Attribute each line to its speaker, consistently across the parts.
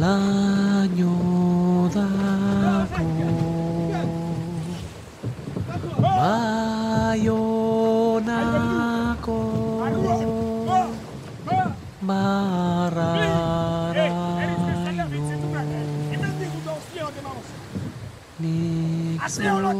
Speaker 1: laino dako Baionako barraraino Nik zoza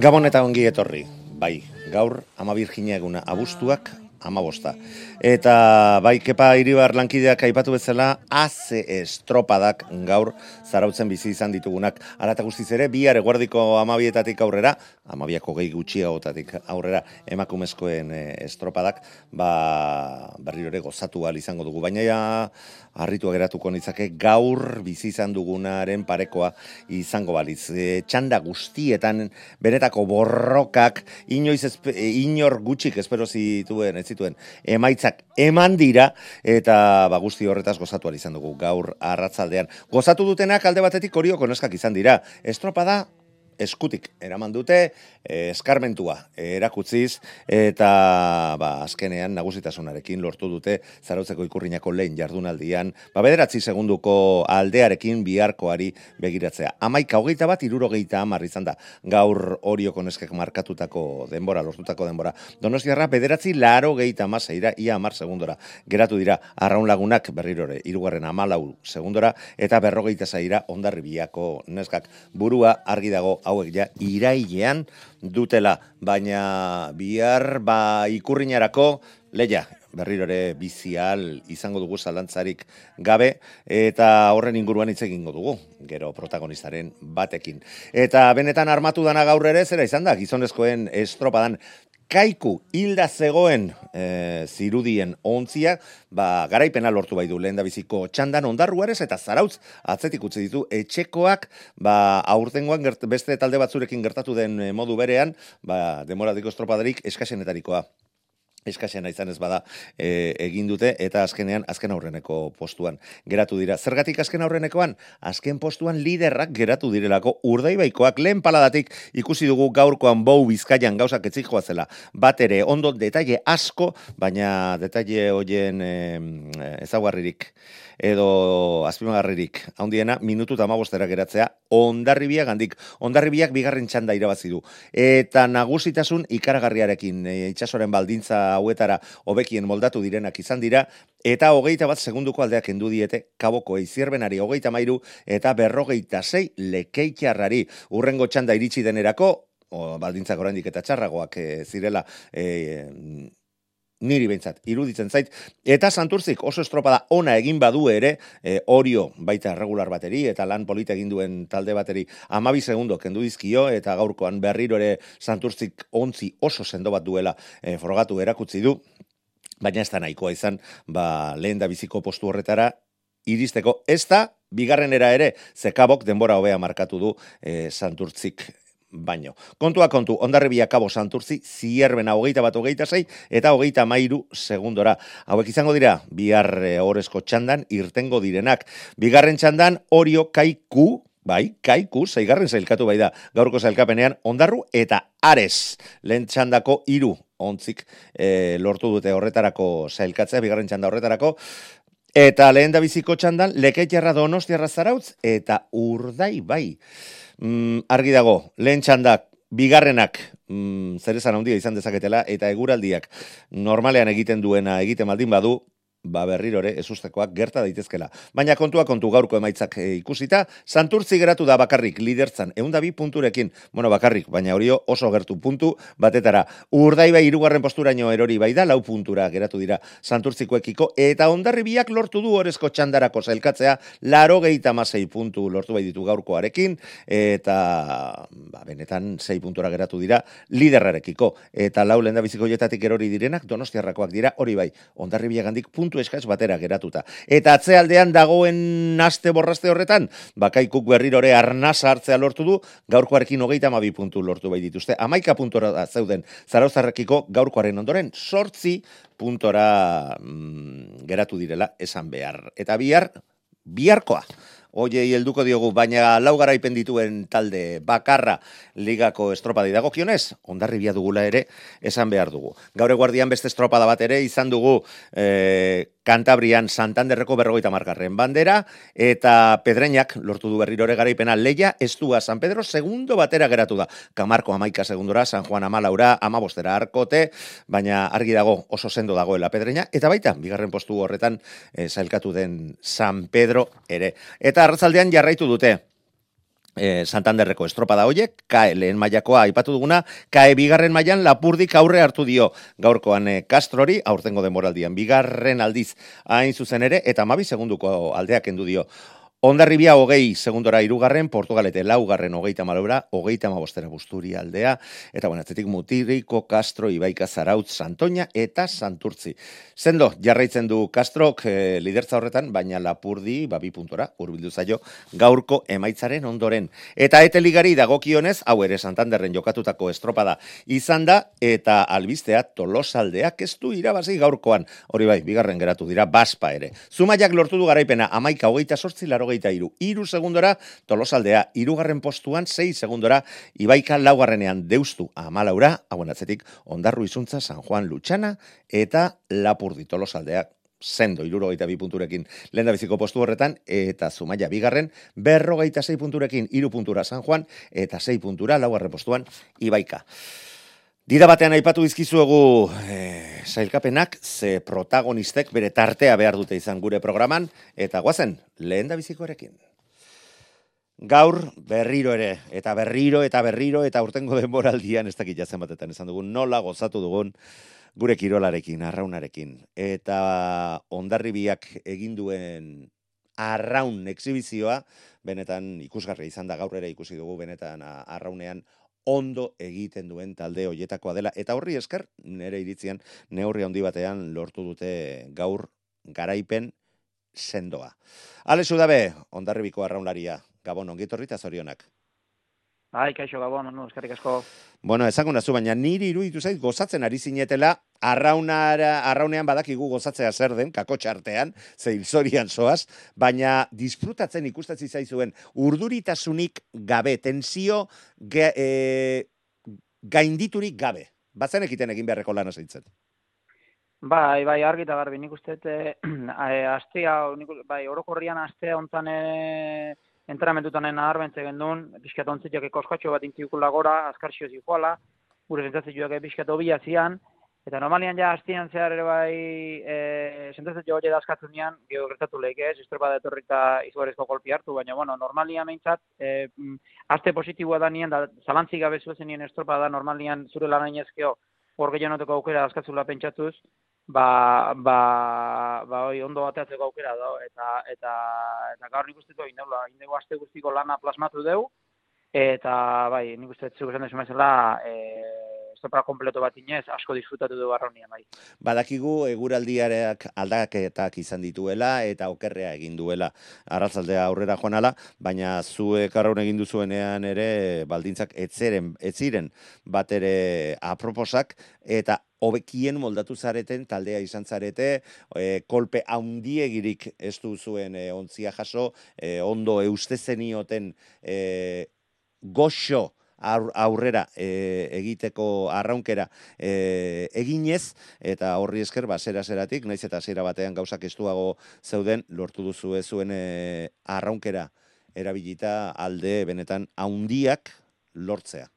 Speaker 2: Gabon eta ongi etorri, bai, gaur ama Virginia eguna abuztuak ama bosta. Eta bai, kepa iribar lankideak aipatu bezala, aze estropadak gaur zarautzen bizi izan ditugunak. Ala eta guztiz ere, bihar eguardiko amabietatik aurrera, amabiako gehi gutxiagotatik aurrera, emakumezkoen eh, estropadak, ba, berriro ere gozatu ahal izango dugu. Baina ja, harritu geratuko nitzake, gaur bizi izan dugunaren parekoa izango baliz. E, txanda guztietan, benetako borrokak, inoiz espe, e, inor gutxik espero zituen, ez zituen, emaitzak eman dira, eta ba, guzti horretaz gozatu ahal izan dugu gaur arratzaldean. Gozatu dutenak alde batetik horio koneskak izan dira. Estropada eskutik eraman dute, eh, eskarmentua erakutziz, eta ba, azkenean nagusitasunarekin lortu dute zarautzeko ikurrinako lehen jardunaldian, ba, bederatzi segunduko aldearekin biharkoari begiratzea. Amaika hogeita bat, irurogeita amar izan da, gaur horio koneskek markatutako denbora, lortutako denbora. Donostiarra, bederatzi laro geita amaseira, ia amar segundora. Geratu dira, arraun lagunak berrirore, irugarren amalau segundora, eta berrogeita zaira ondarribiako neskak. Burua argi dago hauek ja irailean dutela, baina bihar ba ikurrinarako leia berriro ere bizial izango dugu zalantzarik gabe eta horren inguruan hitz egingo dugu gero protagonistaren batekin. Eta benetan armatu dana gaur ere zera izan da gizonezkoen estropadan kaiku hilda zegoen e, zirudien ontzia, ba, garaipena lortu bai du lehen da biziko txandan ondarruarez eta zarautz atzetik utzi ditu etxekoak ba, aurtengoan gert, beste talde batzurekin gertatu den eh, modu berean, ba, demoratiko estropadarik eskasenetarikoa eskasena izan ez bada e, egin dute eta azkenean azken aurreneko postuan geratu dira. Zergatik azken aurrenekoan? Azken postuan liderrak geratu direlako urdaibaikoak lehen paladatik ikusi dugu gaurkoan bou bizkaian gauzak etzik joazela. Bat ere, ondo detaile asko, baina detaile hoien e, ezaguarririk edo azpimagarririk handiena minutu eta amabostera geratzea ondarribiak handik. Ondarribiak bigarren txanda irabazi du. Eta nagusitasun ikaragarriarekin e, itxasoren baldintza hauetara hobekien moldatu direnak izan dira, eta hogeita bat segunduko aldeak endu diete kaboko eizierbenari hogeita mairu eta berrogeita zei lekeitxarrari. Urrengo txanda iritsi denerako, o, baldintzak oraindik eta txarragoak e, zirela e, niri behintzat, iruditzen zait, eta santurzik oso estropada ona egin badu ere, e, orio baita regular bateri, eta lan polita egin duen talde bateri, amabi segundo kendu dizkio, eta gaurkoan berriro ere santurzik ontzi oso sendo bat duela e, frogatu erakutzi du, baina ez da nahikoa izan, ba, lehen da biziko postu horretara, iristeko. Ez da, bigarrenera ere, zekabok denbora hobea markatu du e, santurtzik baino. Kontua kontu, ondarribia kabo santurzi, zierbena hogeita bat hogeita zei, eta hogeita mairu segundora. Hauek izango dira, bihar e, horrezko txandan, irtengo direnak. Bigarren txandan, orio kaiku, bai, kaiku, zeigarren zailkatu bai da, gaurko zailkapenean, ondarru eta ares, lehen txandako iru, ontzik e, lortu dute horretarako zailkatzea, bigarren txanda horretarako, Eta lehen da biziko txandan, leketxerra donostiarra zarautz, eta urdai bai mm, argi dago, lehen txandak, bigarrenak, mm, zer esan handia izan dezaketela, eta eguraldiak normalean egiten duena egiten maldin badu, ba berriro ere ezustekoak gerta daitezkela. Baina kontua kontu gaurko emaitzak e, ikusita, Santurtzi geratu da bakarrik lidertzan, egun bi punturekin, bueno bakarrik, baina hori oso gertu puntu batetara. Urdai bai irugarren posturaino erori bai da, lau puntura geratu dira Santurtzikoekiko, eta ondarri biak lortu du horrezko txandarako zailkatzea, laro gehieta masei puntu lortu bai ditu gaurkoarekin, eta ba, benetan sei puntura geratu dira liderrarekiko, eta lau lehen da biziko jetatik erori direnak, donostiarrakoak dira, hori bai, ondarri biak handik puntu puntu eskaz batera geratuta. Eta atzealdean dagoen aste borraste horretan, bakaikuk berrirore arnasa hartzea lortu du, gaurkoarekin hogeita amabi puntu lortu bai dituzte. Amaika puntora da zeuden zarauzarrekiko gaurkoaren ondoren, sortzi puntora mm, geratu direla esan behar. Eta bihar, biharkoa. Oiei helduko diogu, baina lau garaipen dituen talde bakarra ligako estropadi dagokionez, ondarribia dugula ere esan behar dugu. Gaur eguardian beste estropada bat ere izan dugu e, Kantabrian Santanderreko berrogeita margarren bandera, eta Pedreñak lortu du berrirore garaipena leia, estua San Pedro segundo batera geratu da. Kamarko amaika segundora, San Juan Amalaura, amabostera arkote, baina argi dago oso sendo dagoela Pedreña, eta baita, bigarren postu horretan e, zailkatu den San Pedro ere. Eta arratzaldean jarraitu dute, e, Santanderreko estropada hoiek, kae lehen mailakoa aipatu duguna, kae bigarren mailan lapurdik aurre hartu dio gaurkoan e, Castrori, aurtengo demoraldian, bigarren aldiz hain zuzen ere, eta mabi segunduko aldeak endu dio. Ondarribia hogei segundora irugarren, Portugalete laugarren hogeita malora, hogeita mabostera busturi aldea, eta bueno, atzetik mutiriko, Castro, Ibaika, Zarautz, Santoña eta Santurtzi. Zendo, jarraitzen du Castrok e, lidertza horretan, baina lapurdi, babi puntora, urbildu zaio, gaurko emaitzaren ondoren. Eta eteligari dagokionez, hau ere Santanderren jokatutako estropada izan da, eta albistea tolosaldeak ez du irabazi gaurkoan, hori bai, bigarren geratu dira, baspa ere. Zumaiak lortu du garaipena, amaika hogeita sortzi, laro hogeita iru. Iru segundora, tolosaldea, irugarren postuan, sei segundora, ibaika laugarrenean deustu amalaura, hauen atzetik, ondarru izuntza San Juan Lutxana, eta lapurdi tolosaldeak sendo irurogeita bi punturekin lehen biziko postu horretan, eta zumaia bigarren, berrogeita sei punturekin iru puntura San Juan, eta sei puntura laugarren postuan Ibaika. Dira batean aipatu dizkizuegu e, sailkapenak, ze protagonistek bere tartea behar dute izan gure programan, eta guazen, lehen da bizikoarekin. Gaur berriro ere, eta berriro, eta berriro, eta urtengo denboraldian, ez dakit jazen batetan esan dugun, nola gozatu dugun gure kirolarekin, arraunarekin. Eta ondarribiak egin duen arraun exhibizioa, benetan ikusgarria izan da gaur ere ikusi dugu benetan arraunean ondo egiten duen talde hoietakoa dela eta horri esker nere iritzian neurri handi batean lortu dute gaur garaipen sendoa. Ale Sudabe, ondarribiko arraunlaria, Gabon ongitorri ta zorionak.
Speaker 3: Bai, kaixo gabon, no, eskerrik asko.
Speaker 2: Bueno, ezagun zu, baina niri iruditu zait gozatzen ari zinetela, arraunara, arraunean badakigu gozatzea zer den, kako txartean, zeil zorian zoaz, baina disfrutatzen ikustatzi zaizuen urduritasunik gabe, tensio ge, e, gainditurik gabe. Batzen ekiten egin beharreko lana zaitzen.
Speaker 3: Bai, bai, argi eta garbi, nik uste, e, astea, bai, orokorrian astea ontzan, e, entramentutan naharmentze gendun, pixkat ontzitiak ekoskatxo bat intziukula gora, azkarxio zikoala, gure zentzatzeioak pixkat obia zian, eta normalian ja hastian zehar ere bai e, zentzatzetio hori edazkatzen nian, geho gertatu lehik ez, iztropa da etorrita izugarezko golpi hartu, baina bueno, normalian meintzat, e, aste positiboa da nien, da zalantzik gabe zuezen nien estropa da normalian zure lan ainezkeo, hor gehiago aukera azkatzula pentsatuz, ba, ba, ba oi, ondo bateatzeko aukera da, eta, eta, eta gaur nik uste du, indegula, indegu aste guztiko lana plasmatu dugu, eta bai, nik uste zu esan desu e, estopara kompleto bat inez, asko disfrutatu du barronia, bai.
Speaker 2: Badakigu eguraldiareak aldaketak izan dituela eta okerrea egin duela arratzaldea aurrera joanala, baina zuek arraun egin duzuenean ere baldintzak etzeren, etziren bat ere aproposak eta hobekien moldatu zareten taldea izan zarete, e, kolpe haundiegirik ez du zuen e, ontzia jaso, e, ondo eustezenioten e, goxo, aurrera e, egiteko arraunkera e, eginez eta horri esker ba zera zeratik naiz eta zera batean gauzak estuago zeuden lortu duzu zuen e, arraunkera erabilita alde benetan haundiak lortzea.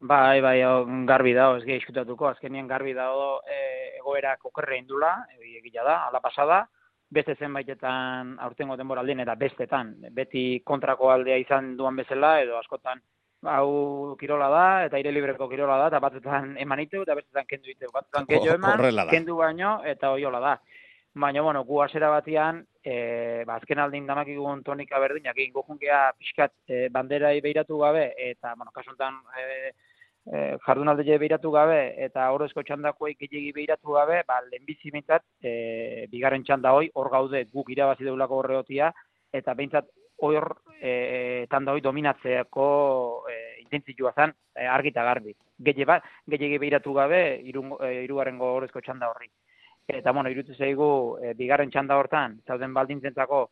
Speaker 3: Bai, bai, garbi dago, ez gehi azkenien garbi dago e, egoerak okerre indula, egila da, ala pasada, beste zenbaitetan aurtengo denboraldien eta bestetan, beti kontrako aldea izan duan bezala, edo askotan hau kirola da, eta aire libreko kirola da, eta batzutan eman ite, eta bestetan kendu ite, batzutan kendu eman, kendu baino, eta oiola da. Baina, bueno, gu asera batian, e, ba, azken aldin damak igun tonika berdinak, egin gujungea pixkat e, banderai behiratu gabe, eta, bueno, kasuntan, e, e, jardunalde behiratu gabe eta horrezko txandakoei gehiagi behiratu gabe, ba, lehenbizi bintzat, e, bigarren txanda hoi, hor gaude guk irabazi deulako horreotia, eta behintzat hor e, tanda hoi dominatzeako e, intentzioa zen e, argita garbi. Gehiagi bat, gehiagi behiratu gabe, e, irugarrengo horrezko txanda horri. Eta, bueno, irutu zaigu, e, bigarren txanda hortan, zauden baldintzentzako,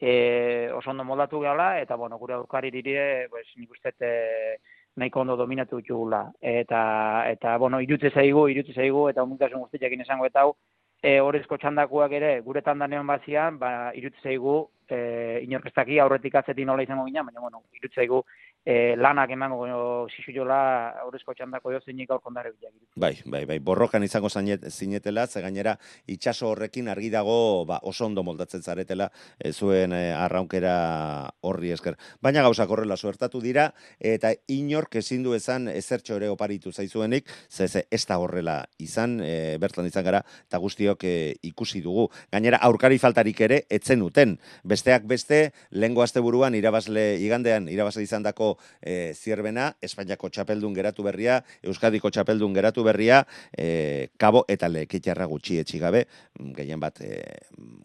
Speaker 3: e, oso ondo moldatu gala, eta, bueno, gure aurkari dire, pues, nik uste, e, nahiko ondo dominatu dutxugula. Eta, eta bueno, irutze zaigu, irutze zaigu, eta omuntasun guztiak esango eta hau, e, horrezko txandakuak ere, gure tandanean bazian, ba, irutze zaigu, e, inorkestaki aurretik atzetin nola izango gina, baina, bueno, irutze zaigu, e, lanak emango zizu jola horrezko txandako jo zeinik aur kondare bilak.
Speaker 2: Bai, bai, bai, borrokan izango zainet, zinetela, ze gainera itxaso horrekin argi dago ba, oso ondo moldatzen zaretela e, zuen e, arraunkera horri esker. Baina gauzak horrela suertatu dira, eta inork ezin du ezan ezertxo ere oparitu zaizuenik, ze, ze ez da horrela izan, e, bertan izan gara, eta guztiok e, ikusi dugu. Gainera, aurkari faltarik ere, etzen uten. Besteak beste, lengo buruan irabazle igandean, irabazle izan dako e, zierbena, Espainiako txapeldun geratu berria, Euskadiko txapeldun geratu berria, e, kabo eta lekitxarra gutxi etxigabe, mm, gehien bat, e,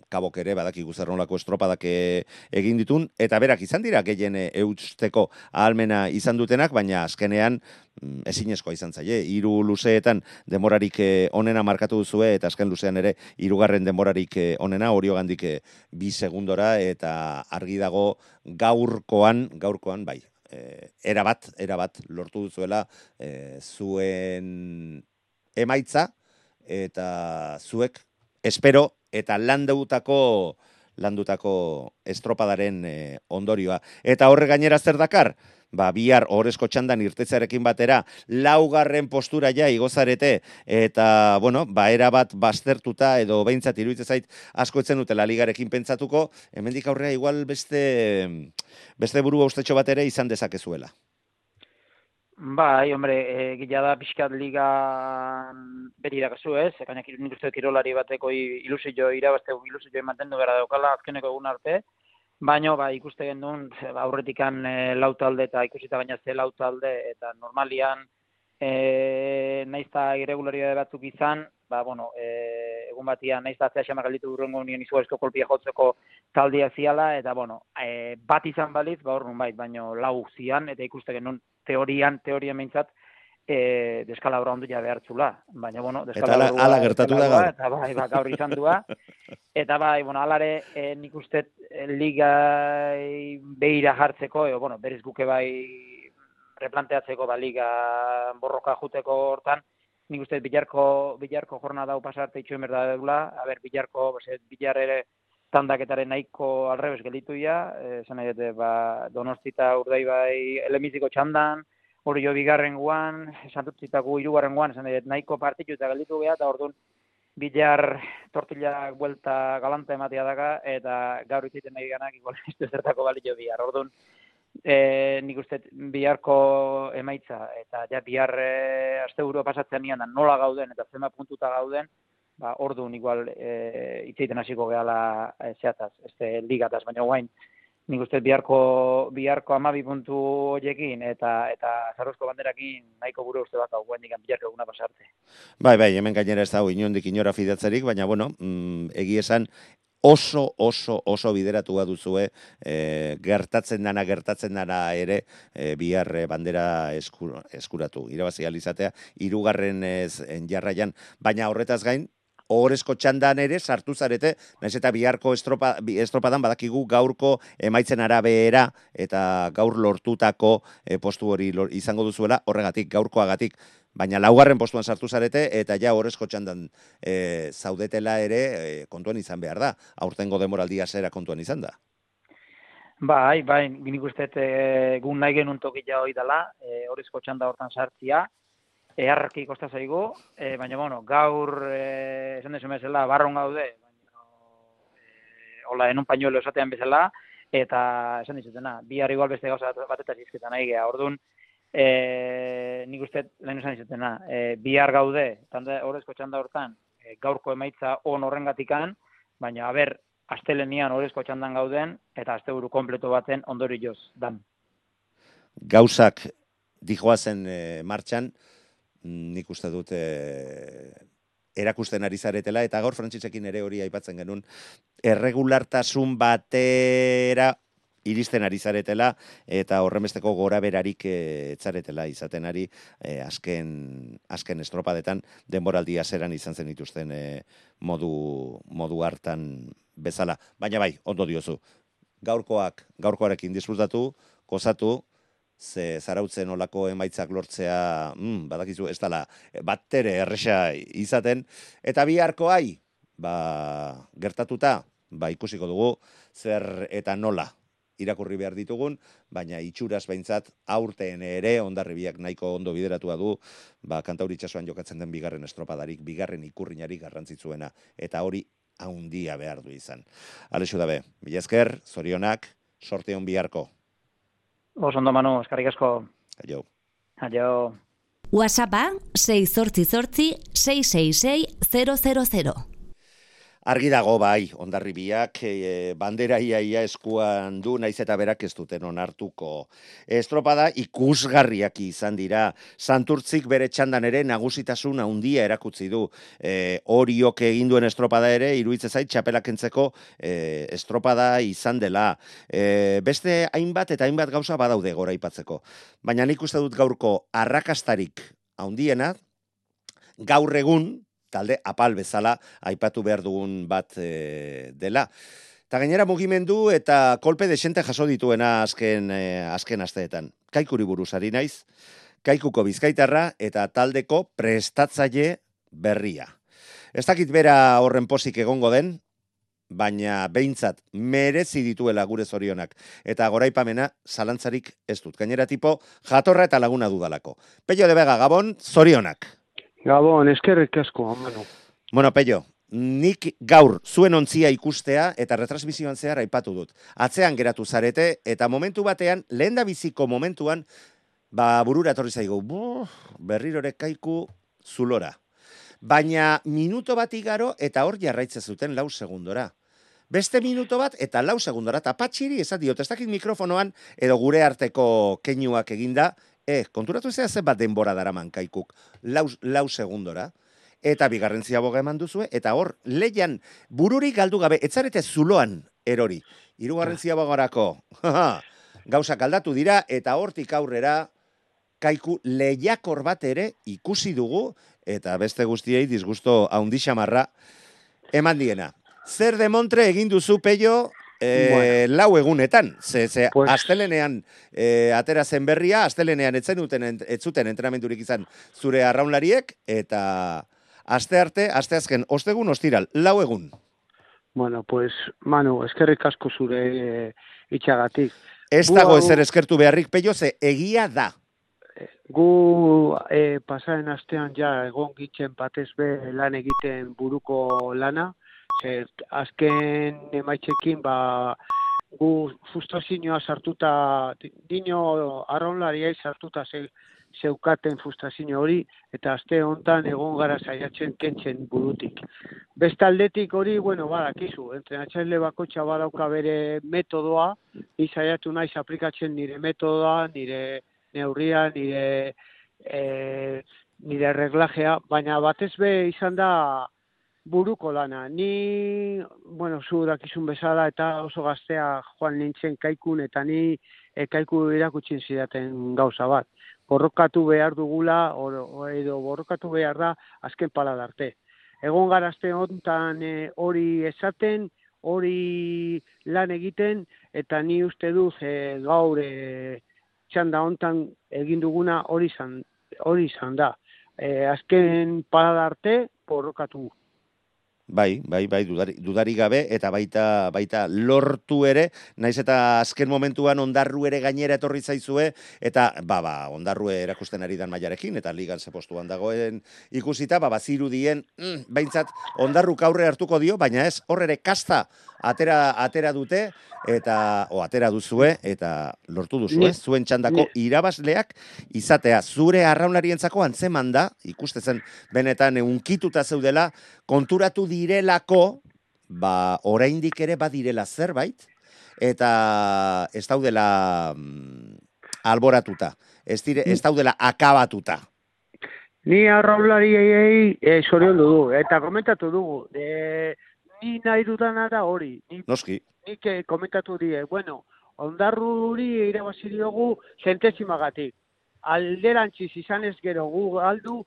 Speaker 2: kabok ere, badaki guzarronlako estropadak egin ditun, eta berak izan dira gehien eusteko ahalmena izan dutenak, baina azkenean, ezinezkoa izan zaie. Hiru luzeetan demorarik onena markatu duzue eta azken luzean ere hirugarren demorarik onena oriogandik bi segundora eta argi dago gaurkoan, gaurkoan bai, eh, erabat, erabat lortu duzuela eh, zuen emaitza eta zuek espero eta landeutako landutako estropadaren eh, ondorioa. Eta horre gainera zer dakar? Ba, bihar horrezko txandan irtetzarekin batera, laugarren postura ja igozarete, eta, bueno, ba, bat baztertuta, edo behintzat iruditzen zait, asko etzen dutela ligarekin pentsatuko, hemendik aurrea igual beste, beste buru ustetxo bat ere izan dezakezuela.
Speaker 3: Bai, hombre, e, gila da pixkat liga beri irakazu ez, ekainak nik uste kirolari bateko ilusio irabazte ilusio mantendu gara daukala azkeneko egun arte, Baina, ba, ikuste gendun, ba, aurretikan e, lau talde eta ikusita baina ze lau talde, eta normalian, e, naizta irregularidade batzuk izan, ba, bueno, e, egun batia naizta zea xamar galditu durrengo nien izugarrizko kolpia jotzeko taldia ziala, eta, bueno, e, bat izan baliz, ba, hor bait, baina lau zian, eta ikuste genuen teorian, teorian meintzat, e, deskalabra ondu ja behartzula. Baina, bueno,
Speaker 2: deskalabra... Eta ala, gertatu da gaur.
Speaker 3: Eta bai, ba, gaur izan dua. Eta bai, bueno, alare, e, nik uste e, liga behira jartzeko, e, bueno, berez guke bai replanteatzeko ba, liga borroka juteko hortan, nik uste bilarko, bilarko jorna dau pasarte itxuen berda deula, a ber, bilarko, bese, bilar ere tandaketaren nahiko alrebes gelitu ya, esan nahi dute, ba, donostita urdei bai elemiziko txandan, hori jo bigarren guan, esan dut zitaku irugarren guan, esan dut nahiko partitu eta gelditu geha, eta orduan bilar tortilla buelta galanta ematea daga, eta gaur itziten nahi ganak, igual ez zertako balio bihar. Orduan, e, nik uste biharko emaitza, eta ja bihar e, aste buru pasatzen nian, nola gauden, eta zema puntuta gauden, ba, orduan igual e, itzeiten hasiko gehala e, zehataz, ez ligataz, baina guain, nik uste biharko, biharko amabi puntu horiekin eta eta zarrozko banderakin nahiko buru uste bat hau digan biharko eguna pasarte.
Speaker 2: Bai, bai, hemen gainera ez dago inondik inora fidatzerik, baina bueno, mm, egi esan oso, oso, oso bideratu duzue e, gertatzen dana, gertatzen dana ere e, bihar e, bandera eskuratu. Irabazi alizatea, irugarren ez jarraian, baina horretaz gain, ohorezko txandan ere sartu zarete, naiz eta biharko estropa, estropadan badakigu gaurko emaitzen arabera eta gaur lortutako e, postu hori izango duzuela horregatik, gaurkoagatik, baina laugarren postuan sartu zarete eta ja horrezko txandan e, zaudetela ere e, kontuan izan behar da, aurtengo demoraldia zera kontuan izan da.
Speaker 3: Bai, bai, ginik uste e, gun nahi genuen tokia hori dela, e, horrezko txanda hortan sartzia, eharki kosta zaigu, e, baina bueno, gaur e, esan desu bezala barron gaude, baina e, hola en un pañuelo esatean bezala eta esan dizutena, bihar igual beste gauza bat eta nahi gea. Ordun eh nik uste lehen esan dizutena, e, bihar gaude, tanda orezko txanda hortan, e, gaurko emaitza on horrengatikan, baina aber astelenian orezko txandan gauden eta asteburu kompleto baten ondorioz dan.
Speaker 2: Gauzak dijoazen e, martxan, nik uste dut e, erakusten ari zaretela, eta gaur frantzisekin ere hori aipatzen genuen, erregulartasun batera iristen ari zaretela, eta horremesteko gora berarik etzaretela izaten ari, e, azken, azken estropadetan, denboraldia zeran izan zen dituzten e, modu, modu hartan bezala. Baina bai, ondo diozu, gaurkoak, gaurkoarekin disfrutatu, kozatu, ze zarautzen olako emaitzak lortzea, mm, badakizu, ez dala, bat erresa izaten, eta biharkoai, ba, gertatuta, ba, ikusiko dugu, zer eta nola irakurri behar ditugun, baina itxuraz behintzat aurten ere ondarribiak nahiko ondo bideratua du, ba, kantauritxasuan jokatzen den bigarren estropadarik, bigarren ikurrinari garrantzitzuena, eta hori haundia behar du izan. Alexu dabe, bilezker, zorionak, sorte hon biharko.
Speaker 3: Oso ondo manu, eskarrik asko.
Speaker 2: Aio.
Speaker 3: Aio.
Speaker 4: WhatsAppa 688 666 000.
Speaker 2: Argi dago bai, ondarribiak e, bandera iaia eskuan du, naiz eta berak ez duten onartuko. Estropada ikusgarriak izan dira, santurtzik bere txandan ere nagusitasun handia erakutzi du. E, Oriok egin duen estropada ere, iruitze zait, txapelakentzeko e, estropada izan dela. E, beste hainbat eta hainbat gauza badaude gora ipatzeko. Baina nik uste dut gaurko arrakastarik handiena, gaur egun, talde apal bezala aipatu behar dugun bat e, dela. Ta gainera mugimendu eta kolpe desente jaso dituena azken, e, azken asteetan. Kaikuri buruzari naiz, kaikuko bizkaitarra eta taldeko prestatzaile berria. Ez dakit bera horren posik egongo den, baina behintzat merezi dituela gure zorionak. Eta goraipamena zalantzarik ez dut. Gainera tipo jatorra eta laguna dudalako. Pello de Vega, Gabon, zorionak.
Speaker 5: Gabon, eskerrik asko, manu.
Speaker 2: Bueno, Pello, nik gaur zuen ontzia ikustea eta retransmisioan zehar aipatu dut. Atzean geratu zarete eta momentu batean, lehen biziko momentuan, ba burura etorri zaigu, berrirore kaiku zulora. Baina minuto bat igaro eta hor jarraitze zuten lau segundora. Beste minuto bat eta lau segundora. Eta patxiri esan diot, ez dakit mikrofonoan edo gure arteko keinuak eginda, E, konturatu zea zen bat denbora daraman kaikuk, lau, lau segundora, eta bigarren ziaboga eman duzue, eta hor, leian, bururi galdu gabe, etzarete zuloan erori. Hirugarren ziabogarako, gauzak aldatu dira, eta hortik aurrera, kaiku lehiakor bat ere ikusi dugu, eta beste guztiei disgusto haundixamarra eman diena. Zer demontre egin duzu, peio, e, bueno. lau egunetan, ze, ze pues... astelenean e, atera zen berria, astelenean etzen duten, etzuten entrenamenturik izan zure arraunlariek, eta aste arte, aste azken, ostegun, ostiral, lau egun.
Speaker 5: Bueno, pues, Manu, eskerrik asko zure e, itxagatik.
Speaker 2: Ez dago ezer eskertu beharrik, peio, ze egia da.
Speaker 5: Gu e, pasaren astean ja egon gitzen batez be lan egiten buruko lana, Zer, azken emaitzekin, ba, gu frustrazioa sartuta, dino arraunlaria sartuta ze, zeukaten frustrazio hori, eta aste hontan egon gara saiatzen kentzen burutik. Bestaldetik hori, bueno, badakizu, entrenatzaile bakotxa badauka bere metodoa, ni saiatu naiz aplikatzen nire metodoa, nire neurria, nire, e, nire reglajea, baina batez be izan da, buruko lana. Ni, bueno, zu dakizun bezala eta oso gaztea joan nintzen kaikun eta ni e, kaiku irakutsin zidaten gauza bat. Borrokatu behar dugula, o, edo borrokatu behar da azken pala darte. Egon garazte hontan e, hori esaten, hori lan egiten, eta ni uste duz e, gaur e, txanda hontan egin duguna hori izan, hori izan da. E, azken pala darte, borrokatu
Speaker 2: Bai, bai, bai, dudari, dudari gabe, eta baita, baita lortu ere, naiz eta azken momentuan ondarru ere gainera etorri zaizue, eta, ba, ba, ondarru erakusten ari dan maiarekin, eta ligan ze postuan dagoen ikusita, ba, baziru dien, mm, behintzat, ondarru kaurre hartuko dio, baina ez, horre kasta atera, atera dute, eta, o, atera duzue, eta lortu duzu, ez? Zuen txandako irabazleak izatea, zure arraunarientzako antzeman da, ikustezen benetan unkituta zeudela, konturatu direlako, ba, oraindik ere badirela zerbait, eta ez daudela mm, alboratuta. ez, dire, ez daudela akabatuta.
Speaker 5: Ni arraulariei e, sorion du, eta komentatu dugu. E, ni nahi dudana da hori. Ni,
Speaker 2: Noski,
Speaker 5: nik eh, komentatu die, bueno, ondarruri irabazi diogu zentesimagatik. Alderantziz izan ez gero gu galdu,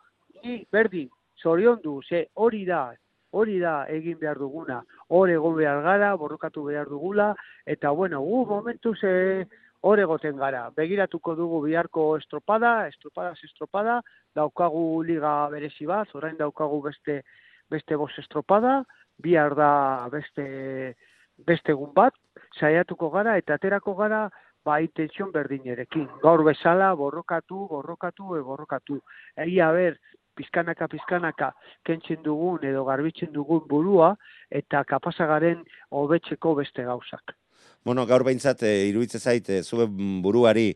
Speaker 5: ni berdin, zorion du, ze hori da, hori da egin behar duguna. Hor egon behar gara, borrokatu behar dugula, eta bueno, gu momentu ze hor egoten gara. Begiratuko dugu biharko estropada, estropada, estropada, daukagu liga berezi bat, orain daukagu beste beste bos estropada, bihar da beste beste egun bat, saiatuko gara eta aterako gara ba intentsión berdinerekin. Gaur bezala borrokatu, borrokatu, e borrokatu. Egia ber, pizkanaka pizkanaka kentzen dugun edo garbitzen dugun burua eta kapasagaren hobetzeko beste gauzak.
Speaker 2: Bueno, gaur behintzat, e, iruditzen zait, e, zuen buruari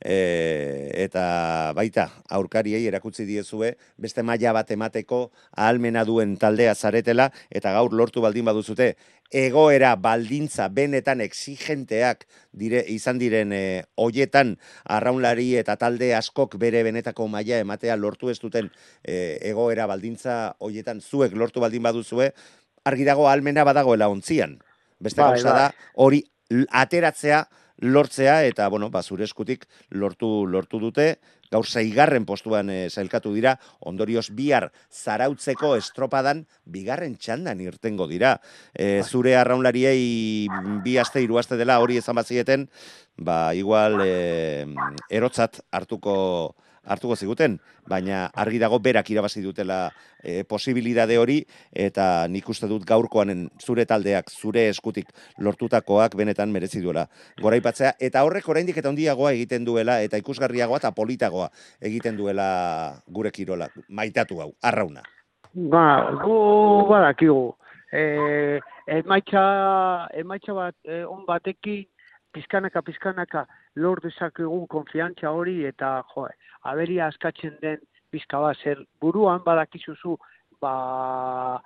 Speaker 2: e, eta baita aurkariei erakutsi diezue beste maila bat emateko ahalmena duen taldea zaretela eta gaur lortu baldin baduzute egoera baldintza benetan exigenteak dire, izan diren e, hoietan arraunlari eta talde askok bere benetako maila ematea lortu ez duten e, egoera baldintza hoietan zuek lortu baldin baduzue argi dago ahalmena badagoela ontzian. Beste
Speaker 5: Bai,
Speaker 2: gauza
Speaker 5: bai.
Speaker 2: da hori ateratzea lortzea eta bueno, ba zure eskutik lortu lortu dute. Gaur seigarren postuan e, sailkatu dira. Ondorioz bihar zarautzeko estropadan bigarren txandan irtengo dira. E, zure arraunlariei bi aste hiru aste dela hori esan bazieten, ba igual e, erotzat hartuko hartuko ziguten, baina argi dago berak irabazi dutela e, posibilidade hori eta nik uste dut gaurkoanen zure taldeak zure eskutik lortutakoak benetan merezi duela. Goraipatzea eta horrek oraindik eta handiagoa egiten duela eta ikusgarriagoa eta politagoa egiten duela gure kirola maitatu hau, arrauna.
Speaker 5: Ba, gu badakigu. E, emaitza, emaitza bat, e, on batekin, pizkanaka, pizkanaka, lor dezakegun konfiantza hori, eta, jo, aberia askatzen den pizka bat, zer buruan badakizuzu, ba,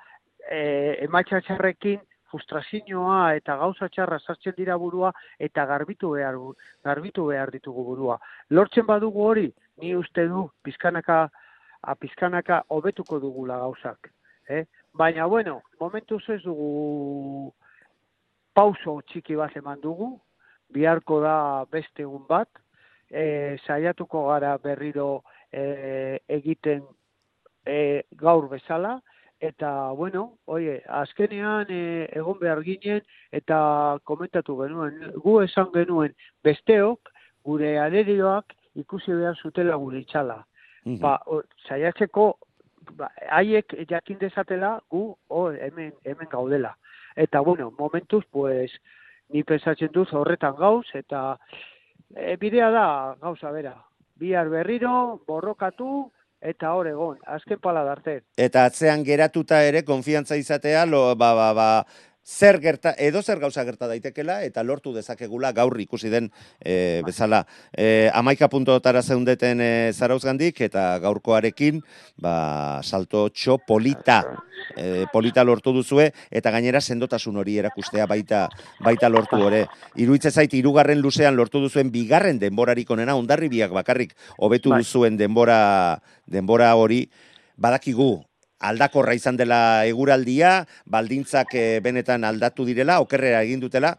Speaker 5: e, emaitza txarrekin, frustrazioa eta gauza txarra sartzen dira burua eta garbitu behar garbitu behar ditugu burua. Lortzen badugu hori, ni uste du pizkanaka a pizkanaka hobetuko dugula gauzak, eh? Baina bueno, momentuz ez dugu pauso txiki bat eman dugu, biharko da beste egun bat, e, saiatuko gara berriro e, egiten e, gaur bezala, eta bueno, oie, azkenean e, egon behar ginen eta komentatu genuen, gu esan genuen besteok, gure alerioak ikusi behar zutela gure itxala.
Speaker 2: Mhm.
Speaker 5: Ba, o, saiatzeko ba, haiek jakin dezatela gu o, hemen, hemen gaudela. Eta bueno, momentuz, pues, ni pensatzen duz horretan gauz, eta e, bidea da gauza bera. Bihar berriro, borrokatu, eta hor egon, azken pala darte.
Speaker 2: Eta atzean geratuta ere konfiantza izatea lo, ba, ba, ba, zer gerta, edo zer gauza gerta daitekela, eta lortu dezakegula gaur ikusi den e, bezala. E, amaika puntotara zeundeten e, zarauzgandik, eta gaurkoarekin, ba, salto txo polita, e, polita lortu duzue, eta gainera sendotasun hori erakustea baita, baita lortu ore. Iruitze zait, irugarren luzean lortu duzuen bigarren denborarik onena, ondarribiak bakarrik hobetu
Speaker 5: Bai.
Speaker 2: duzuen denbora, denbora hori, badakigu, aldakorra izan dela eguraldia, baldintzak eh, benetan aldatu direla, okerrera egin dutela,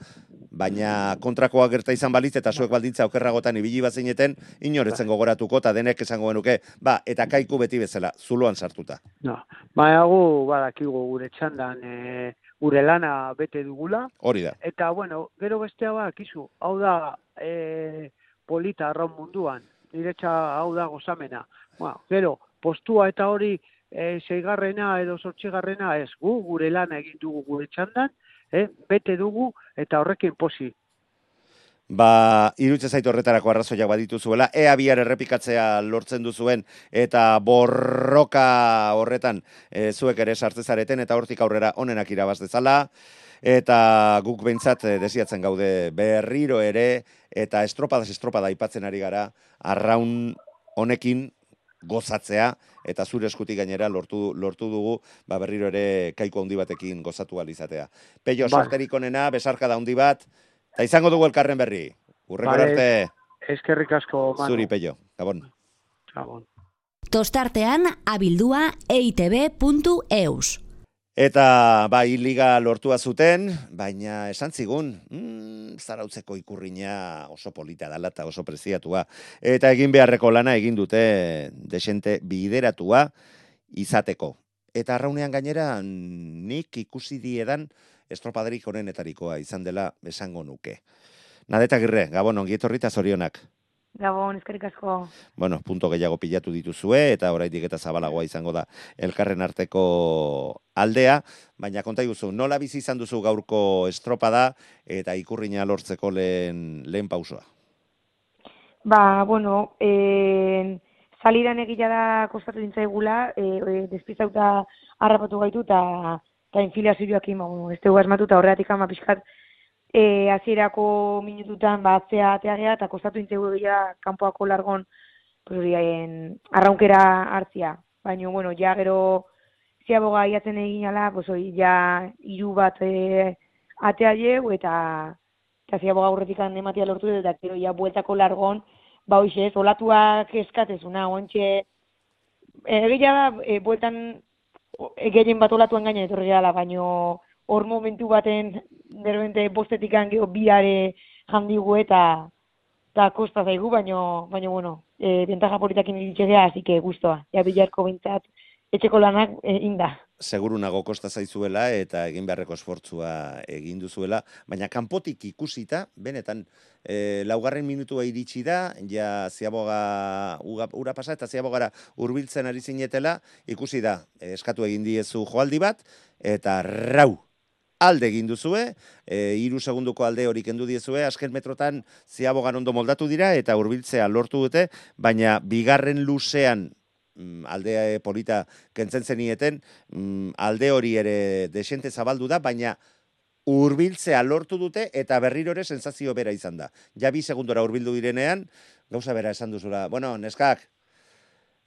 Speaker 2: baina kontrakoa gerta izan balitz eta zuek baldintza okerragotan ibili bazineten, inoretzen gogoratuko eta denek esango genuke, ba, eta kaiku beti bezala, zuloan sartuta.
Speaker 5: No. Baina gu, badakigu gure txandan, e, gure lana bete dugula,
Speaker 2: Hori da.
Speaker 5: Eta, bueno, gero bestea badakizu, hau da e, polita arraun munduan, niretza hau da gozamena. Bueno, gero, postua eta hori e, seigarrena edo sortxigarrena ez, gu gure lana egin dugu gure txandan, e, bete dugu eta horrekin posi.
Speaker 2: Ba, irutze zaitu horretarako arrazoiak badituzuela, ea bihar errepikatzea lortzen duzuen eta borroka horretan e, zuek ere sartze zareten eta hortik aurrera onenak irabaz dezala. Eta guk behintzat e, desiatzen gaude berriro ere eta estropadas estropada aipatzen ari gara arraun honekin gozatzea eta zure eskutik gainera lortu, lortu dugu ba berriro ere kaiko handi batekin gozatu ahal izatea. Peio,
Speaker 5: Bai.
Speaker 2: sorterik onena, besarka da handi bat, eta izango dugu elkarren berri. Urrengor
Speaker 5: Vale.
Speaker 2: arte.
Speaker 5: eskerrik asko, Manu.
Speaker 2: Zuri peio, gabon.
Speaker 5: Gabon.
Speaker 4: Tostartean abildua eitb.eus.
Speaker 2: Eta bai liga lortua zuten, baina esan zigun, mm, zarautzeko ikurriña oso polita dela eta oso preziatua. Eta egin beharreko lana egin dute desente bideratua izateko. Eta arraunean gainera nik ikusi diedan estropaderik honenetarikoa izan dela esango nuke. Nadeta girre, gabon, ongi etorri eta zorionak.
Speaker 6: Gabon, eskerrik asko.
Speaker 2: Bueno, punto gehiago pilatu dituzue eta oraindik eta zabalagoa izango da elkarren arteko aldea, baina konta iguzu, nola bizi izan duzu gaurko estropada eta ikurrina lortzeko lehen, lehen pausoa?
Speaker 6: Ba, bueno, eh, salidan egila da kostatu dintzaigula, eh, e, despistauta harrapatu gaitu eta eta infilazioak ima, bueno, ez dugu asmatu eta horreatik ama pixkat e, azierako minututan ba, atzea ateagea eta kostatu intzegu kanpoako largon pues, arraunkera hartzia. Baina, bueno, ja gero ziaboga iatzen egin ala, pues, hori, ja hiru bat e, atea jeu eta eta ziaboga aurretik ematia lortu dut, eta gero ja bueltako largon, ba hoxe, olatuak eskatezuna, ontxe, egia da, e, bueltan e, gehien bat olatuan gaina etorri gala, baino hor momentu baten derbente bostetik angeo biare jandigu eta eta kosta zaigu, baino, baino bueno, e, bentaja politakin iritxe gea, así que gustoa, ja bilarko bintzat, etxeko lanak e, inda.
Speaker 2: Seguru nago kosta zaizuela eta egin beharreko esfortzua egin duzuela, baina kanpotik ikusita, benetan, e, laugarren minutua iritsi da, ja ziaboga ura pasa eta ziabogara hurbiltzen ari zinetela, ikusi da, eskatu egin diezu joaldi bat, eta rau, alde egin duzue, e, iru segunduko alde hori kendu diezue, asken metrotan ziabogan ondo moldatu dira, eta hurbiltzea lortu dute, baina bigarren luzean mm, aldea polita kentzen zenieten, mm, alde hori ere desente zabaldu da, baina hurbiltzea lortu dute eta berriro ere sensazio bera izan da. Ja bi segundora hurbildu direnean, gauza bera esan duzula. Bueno, neskak,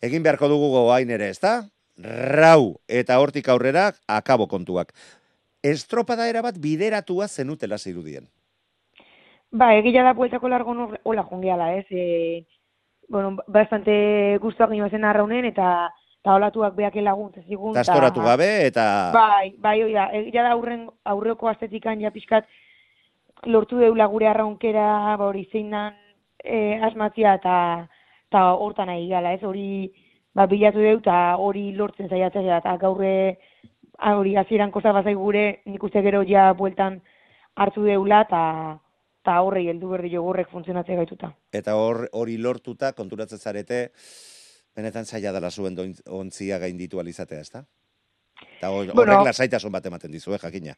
Speaker 2: egin beharko dugu goain ere, ezta? Rau eta hortik aurrera akabo kontuak estropada erabat bideratua zenutela zirudien.
Speaker 6: Ba, egila da bueltako largon hola jongeala, ez? E, bueno, bastante guztuak nio zen arraunen, eta eta olatuak beak laguntza zigun.
Speaker 2: Tastoratu gabe, eta...
Speaker 6: Bai, bai, oida, egila da aurren, aurreko astetikan ja pixkat lortu deula gure arraunkera, ba, hori zeinan e, asmatzia, eta eta hortan nahi gala, ez? Hori, ba, bilatu deu, eta hori lortzen zaiatzea, eta gaurre hori hasieran koza bazai gure, nik uste gero ja bueltan hartu deula, eta ta horrei heldu berdi jogurrek funtzionatzea gaituta.
Speaker 2: Eta hor hori lortuta, konturatzen zarete, benetan zaila dela zuen ontzia gainditu alizatea, ezta? Eta horrek bueno, lasaitasun bat ematen dizu, eh, jakina.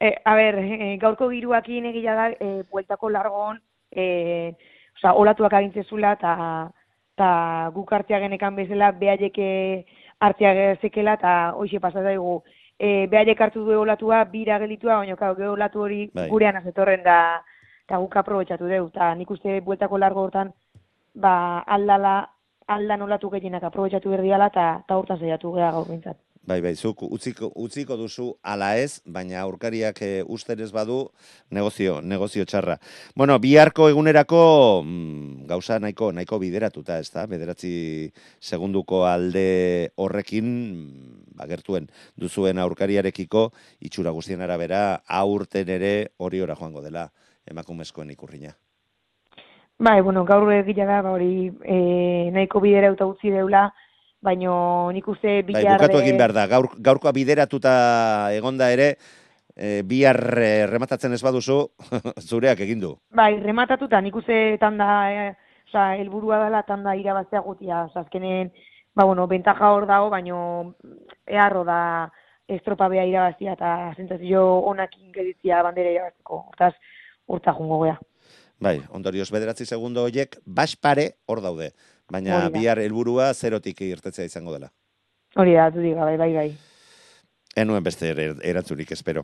Speaker 6: E, a ber, e, gaurko giruakin egila da, e, bueltako largon, e, oza, olatuak agintzezula, eta ta guk hartzea genekan bezala, behaieke hartzea zekela, eta hoxe pasataigu, e, behaiek hartu du olatua, bira gelitua, baina kau, olatu hori bai. gurean azetorren da, eta guk aprobetsatu dugu, eta nik uste bueltako largo hortan, ba, aldala, aldan olatu gehienak aprobetsatu berdiala, eta ta hortan zeiatu gara gaur bintzat.
Speaker 2: Bai, bai, zuk utziko, utziko duzu ala ez, baina aurkariak e, usterez badu negozio, negozio txarra. Bueno, biharko egunerako mm, gauza nahiko nahiko bideratuta, ez da? Bederatzi segunduko alde horrekin agertuen duzuen aurkariarekiko itxura guztien arabera aurten ere hori ora joango dela emakumezkoen ikurrina.
Speaker 6: Bai, bueno, gaur egila da, ba, hori e, nahiko bidera utzi deula, baino nik uste
Speaker 2: bihar... Bai, bukatu egin behar da, Gaur, gaurkoa bideratuta egonda ere, e, bihar e, rematatzen ez baduzu, zureak egin du.
Speaker 6: Bai, rematatuta, nik uste tanda, e, oza, elburua dela tanda irabaztea gutia, azkenen, ba, bueno, bentaja hor dago, baino eharro da estropa beha irabaztia, eta zentazio onak ingeditzia bandera irabazteko, hortaz, horta jungo gea.
Speaker 2: Bai, ondorioz bederatzi segundo horiek, baspare hor daude baina bihar helburua zerotik irtetzea izango dela.
Speaker 6: Hori da, du diga, bai, bai, bai.
Speaker 2: Enuen beste er, erantzurik, espero.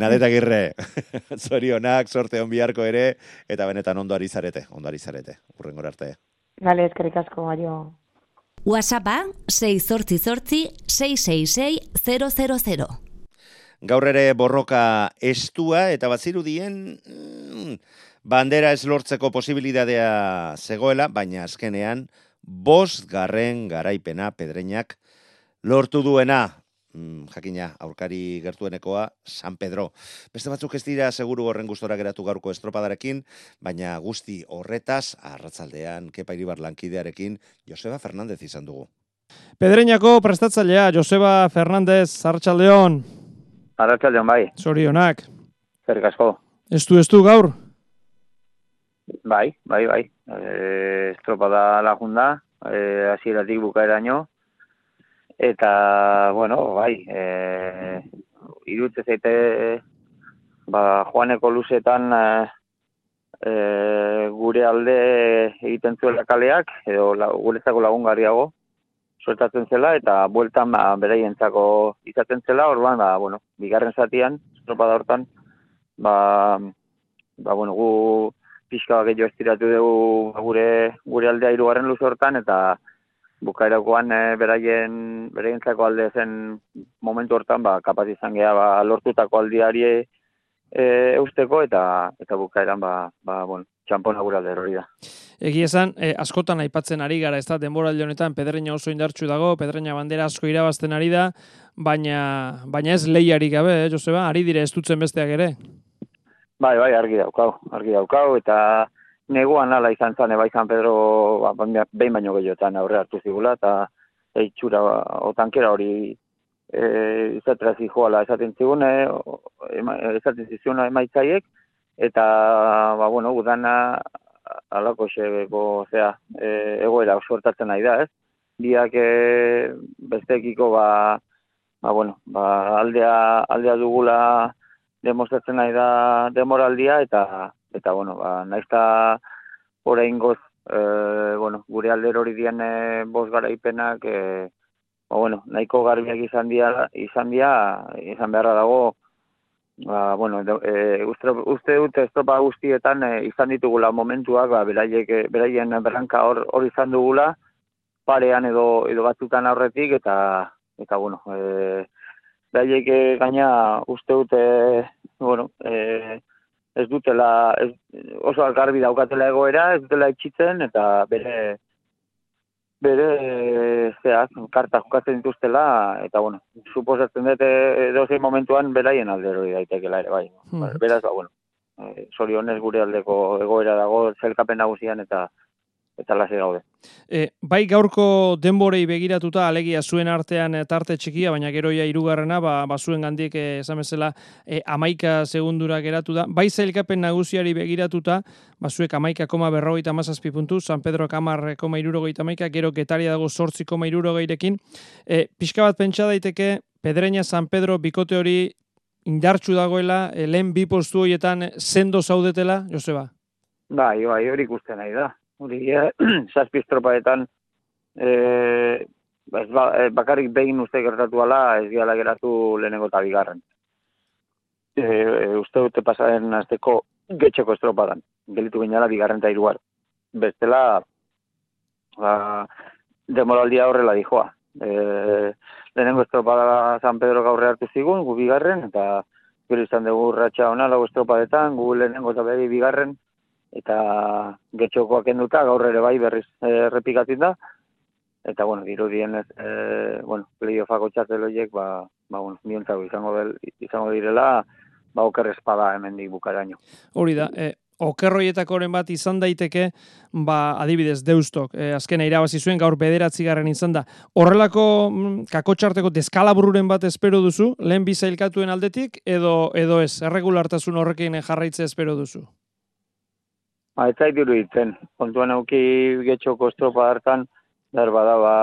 Speaker 2: Nadeta girre, zorionak, sorte on biharko ere, eta benetan ondo ari zarete, ondo ari zarete, urren arte.
Speaker 6: Gale, eskerrik asko, baio.
Speaker 4: WhatsAppa 6 zortzi zortzi 666
Speaker 2: Gaur ere borroka estua eta bazirudien mm, bandera ez lortzeko posibilidadea zegoela, baina azkenean bost garren garaipena pedreinak lortu duena, mm, jakina, aurkari gertuenekoa, San Pedro. Beste batzuk ez dira seguru horren gustora geratu gaurko estropadarekin, baina guzti horretaz, arratzaldean, kepa iribar lankidearekin, Joseba Fernandez izan dugu.
Speaker 7: Pedreñako prestatzailea, Joseba Fernandez, Arratxaldeon,
Speaker 8: Arratxaldeon bai,
Speaker 7: zorionak.
Speaker 8: zer asko.
Speaker 7: Estu, estu gaur?
Speaker 8: Bai, bai, bai. E, estropada lagunda, e, hasieratik bukaeraino. Eta, bueno, bai, e, irutze zaite, ba, joaneko luzetan e, e, gure alde egiten zuela kaleak, edo la, gurezako lagungarriago, suertatzen zela, eta bueltan ba, beraientzako izaten zela, orduan, ba, bueno, bigarren zatian, estropada hortan, ba, ba, bueno, gu pixka gehiago estiratu dugu gure, gure aldea irugarren luze hortan, eta bukaerakoan e, beraien, beraientzako alde zen momentu hortan, ba, kapaz izan geha, ba, lortutako aldiari e, eusteko, eta, eta bukaeran, ba, ba, bueno, txampona gure alde hori da.
Speaker 7: Egi esan, eh, askotan aipatzen ari gara, ez da, denboraldi honetan pedreña oso indartsu dago, pedreña bandera asko irabazten ari da, baina, baina ez lehiarik gabe, eh, Joseba, ari dire ez dutzen besteak ere.
Speaker 8: Bai, bai, argi daukau, argi daukau, eta neguan ala izan zan, eba izan Pedro ba, baina- behin baino gehiotan aurre hartu zigula, eta eitxura, o tankera hori e, izatera zijoala esaten zigun, e, esaten ziziona emaitzaiek, eta, ba, bueno, udana alako xebeko, zera, e, egoera sortatzen nahi da, ez? Biak e, bestekiko, ba, ba, bueno, ba, aldea, aldea dugula demostratzen nahi da demoraldia eta eta bueno, ba naizta oraingoz eh bueno, gure alder hori dien e, bost garaipenak eh ba bueno, nahiko garbiak izan dira izan dira izan beharra dago ba bueno, e, uste, uste dut estropa guztietan e, izan ditugula momentuak, ba beraiek e, beraien berranka hor hor izan dugula parean edo edo batzutan aurretik eta eta bueno, eh beraiek e, gaina uste dute bueno, e, ez dutela ez, oso garbi daukatela egoera, ez dutela itxitzen eta bere bere zeak, karta jokatzen dituztela eta bueno, suposatzen dut e, edozein momentuan beraien alde hori daitekeela ere bai.
Speaker 7: Hmm.
Speaker 8: Beraz, ba, bueno, e, zorionez gure aldeko egoera dago zelkapen nagusian eta eta lase gaude.
Speaker 7: E, bai gaurko denborei begiratuta alegia zuen artean e, tarte txikia, baina gero ja hirugarrena, ba, ba zuen gandik e, esan bezala e, amaika segundura geratu da. Bai zailkapen nagusiari begiratuta, ba zuek amaika koma berrogeita mazazpi puntu, San Pedro kamar koma irurogeita amaika, gero getaria dago sortzi koma irurogeirekin. E, pixka bat pentsa daiteke, Pedreña San Pedro bikote hori indartsu dagoela, lehen bi postu horietan sendo zaudetela, Joseba?
Speaker 8: Bai, bai, hori ikusten nahi da. Hori, eh, zazpi estropaetan, eh, ez ba, eh, bakarrik behin uste gertatu ala, ez gehala geratu lehenengo eta bigarren. Eh, uste dute pasaren azteko getxeko estropadan, gelitu ginala bigarren eta hiruar. Bestela, ba, demoraldia horrela dijoa. Eh, lehenengo estropada San Pedro gaurre hartu zigun, gu bigarren, eta gero izan dugu ratxa ona lau estropadetan, gu lehenengo eta beri bigarren, eta getxokoak enduta, gaur ere bai berriz eh, errepikatzen da, eta bueno, dirudien ez, e, bueno, playoffako txarteloiek, ba, ba, bueno, biontzako izango, del, izango direla, ba, oker espada hemendik bukaraino.
Speaker 7: Hori da, e, okerroietakoren bat izan daiteke, ba, adibidez, deustok, e, azkena irabazi zuen, gaur bederatzi garren izan da. Horrelako mm, kakotxarteko deskalabururen bat espero duzu, lehen bizailkatuen aldetik, edo, edo ez, erregulartasun horrekin jarraitze espero duzu?
Speaker 8: Ba, ez zait iruditzen, kontuan auki getxoko estropa hartan, behar bada, ba,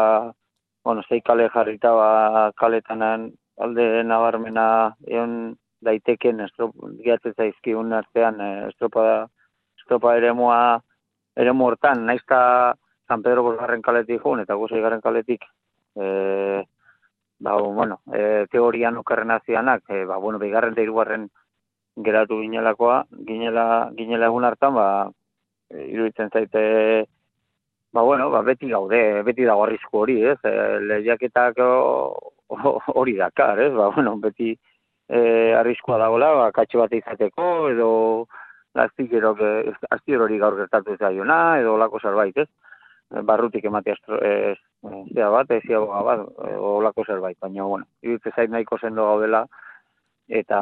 Speaker 8: bueno, zei kale jarrita, ba, kaletanan alde nabarmena egon daiteken estrop, gehatzen zaizkigun artean eh, estropa, estropa eremua, eremu hortan, naizta San Pedro bosgarren kaletik joan, eta gozei garren kaletik, e, ba, bueno, e, teorian okerren azianak, e, ba, bueno, bigarren eta hirugarren geratu ginelakoa, ginela, ginela egun hartan, ba, iruditzen zaite, ba, bueno, ba, beti gaude, beti dago arrisku hori, ez, e, lehiaketak hori dakar, ez, ba, bueno, beti e, arriskua dagoela, ba, katxe bat izateko, edo, lastikero, astiro hori gaur gertatu zaiona, edo olako zerbait, ez? Barrutik ematea estro, ez, zea bat, ez bat, olako zerbait, baina, bueno, iruditzen zait nahiko sendo gaudela, eta,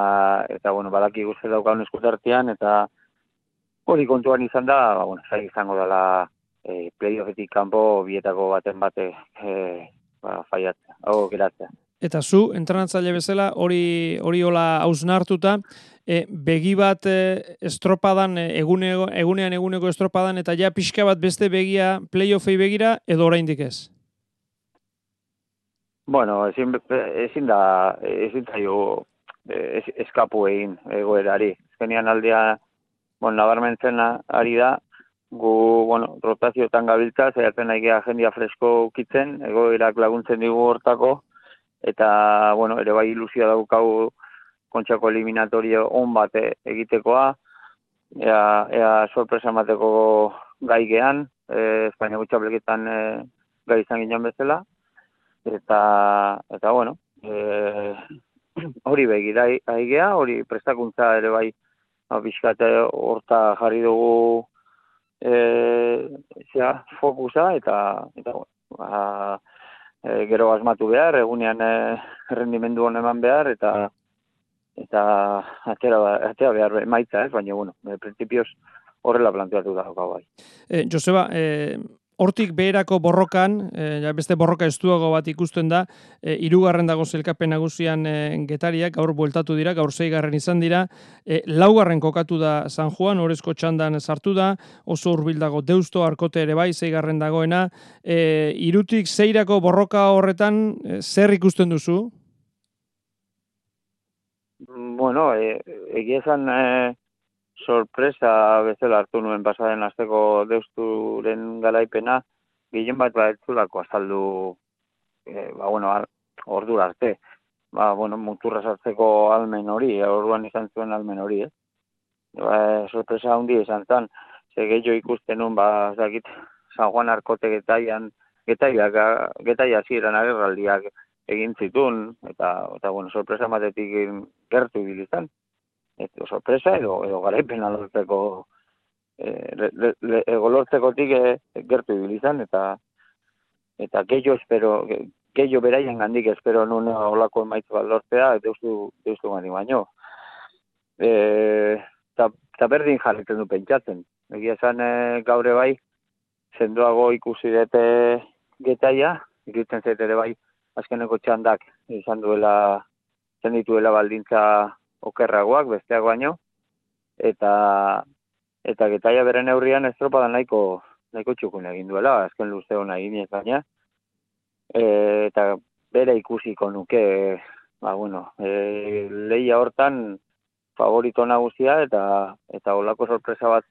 Speaker 8: eta bueno, badaki guzti daukaun eskutartean, eta hori kontuan izan da, ba, bueno, zai izango dela e, playoffetik kanpo bietako baten bate e, ba, faiatzea, hau geratzea.
Speaker 7: Eta zu, entrenatzaile bezala, hori hori hola hausnartuta, e, begi bat e, estropadan, egune, egunean eguneko estropadan, eta ja pixka bat beste begia playoffei begira, edo oraindik ez?
Speaker 8: Bueno, ezin, ezin da, ezin da jo, ez, eskapu egin egoerari. Ezkenian aldea, bon, nabarmentzen ari da, gu, bueno, rotazioetan gabiltza, zaiatzen nahi jendia fresko ukitzen, egoerak laguntzen digu hortako, eta bueno, ere bai ilusia daukagu kontxako eliminatorio on bat egitekoa, ea, ea sorpresa mateko gai gean, e, Espainia gutxapleketan e, gai izan ginen bezala, eta, eta bueno, e, hori begira aigea, hori prestakuntza ere bai bizkate horta jarri dugu e, zera, fokusa, eta, eta ba, e, gero asmatu behar, egunean e, rendimendu hon eman behar, eta eta atera, atera behar maitza, ez, baina, bueno, e, prinsipioz horrela planteatu da, bai.
Speaker 7: E, Joseba, e, hortik beherako borrokan, e, beste borroka estuago bat ikusten da, e, irugarren dago zelkapen nagusian e, getariak, gaur bueltatu dira, gaur zeigarren izan dira, e, laugarren kokatu da San Juan, horrezko txandan sartu da, oso hurbil dago deusto, arkote ere bai, zeigarren dagoena, e, irutik zeirako borroka horretan, e, zer ikusten duzu?
Speaker 8: Bueno, e, egia esan, e, sorpresa bezala hartu nuen pasaden asteko deusturen garaipena, gehien bat ba etzulako azaldu, e, ba, bueno, ordu arte, ba, bueno, muturra sartzeko almen hori, orduan izan zuen almen hori, eh? Ba, sorpresa handi izan zan, ze gehiago ikusten nun, ba, zakit, San Juan Arkote getaian, getaiak, getaia ziren agerraldiak egin zitun, eta, eta bueno, sorpresa matetik gertu bilizan edo sorpresa edo edo garaipen lortzeko eh le, tik e, gertu ibilizan eta eta gehiago espero gehiago beraien gandik espero nun holako emaitza bat lortzea deustu deustu gani baino. Eh ta, berdin jarritzen du pentsatzen. Egia esan e, gaure bai sendoago ikusi dute getaia irutzen zait ere bai azkeneko txandak izan duela zen dituela baldintza okerragoak besteak baino eta eta getaia bere neurrian estropada nahiko nahiko txukun egin duela azken luze ona egin baina e, eta bere ikusiko nuke ba bueno e, leia hortan favorito nagusia eta eta holako sorpresa bat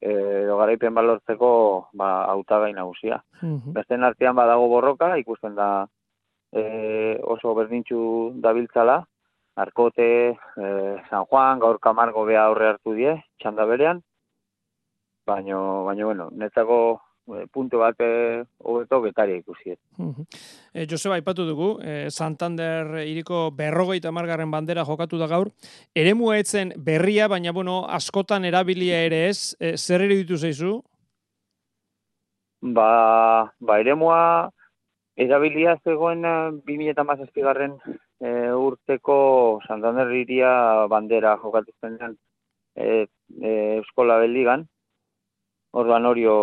Speaker 8: e, garaipen balortzeko ba hautagai nagusia. Mm Beste artean badago borroka ikusten da e, oso berdintxu dabiltzala, Arkote, eh, San Juan, gaur kamargo beha aurre hartu die, txanda berean, baino, baino, bueno, netzako eh, punto bat eh, hobeto getari ikusi.
Speaker 7: Eh, Joseba, ipatu dugu, eh, Santander iriko berrogeita margarren bandera jokatu da gaur. Eremua etzen berria, baina bueno, askotan erabilia ere ez, eh, zer ere ditu zeizu?
Speaker 8: Ba, ba eremua erabilia zegoen 2008 garren e, urteko Santander iria bandera jokatu zenean e, e, Euskola Beldigan, orduan orio,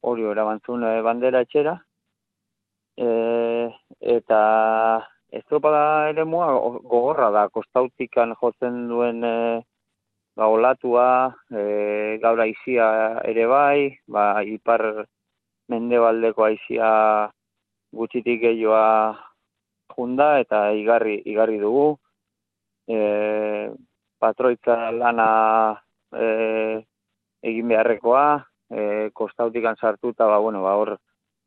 Speaker 8: orio erabantzun e, bandera etxera, e, eta estropada ere mua gogorra da, kostautikan jotzen duen e, ba, olatua, e, gaur aizia ere bai, ba, ipar mendebaldeko aizia gutxitik gehiagoa junda eta igarri igarri dugu. E, patroitza lana e, egin beharrekoa, e, kostautikan sartu eta ba, bueno, ba, hor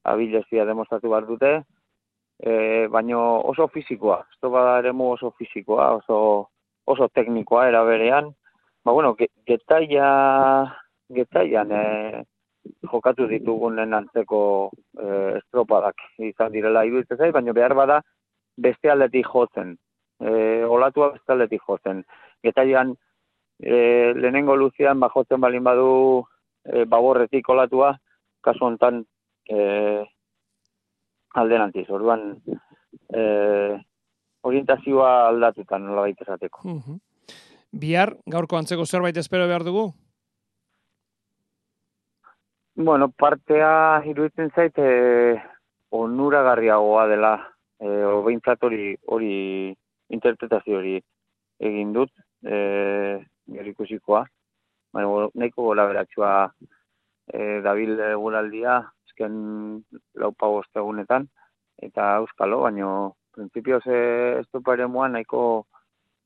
Speaker 8: abilezia demostratu behar dute, e, baino oso fizikoa, esto bada ere oso fizikoa, oso, oso teknikoa era berean, ba, bueno, getaia, getaian e, jokatu ditugunen antzeko e, estropadak izan direla ibiltzezai, baino behar bada beste aldetik jotzen. E, olatua beste aldetik jotzen. Getaian e, lehenengo luzian bajotzen balin badu e, baborretik olatua, kasu hontan e, aldenantiz. Orduan, e, orientazioa aldatutan nola baita esateko.
Speaker 7: Mhm. Bihar, gaurko antzeko zerbait espero behar dugu?
Speaker 8: Bueno, partea iruditzen zait e, onuragarriagoa dela, e, obeintzat hori, hori interpretazio hori egin dut, e, gero ikusikoa. Baina, nahiko gola beratxua e, dabil eguraldia, ezken laupa egunetan, eta euskalo, baina prinsipioz ez du nahiko,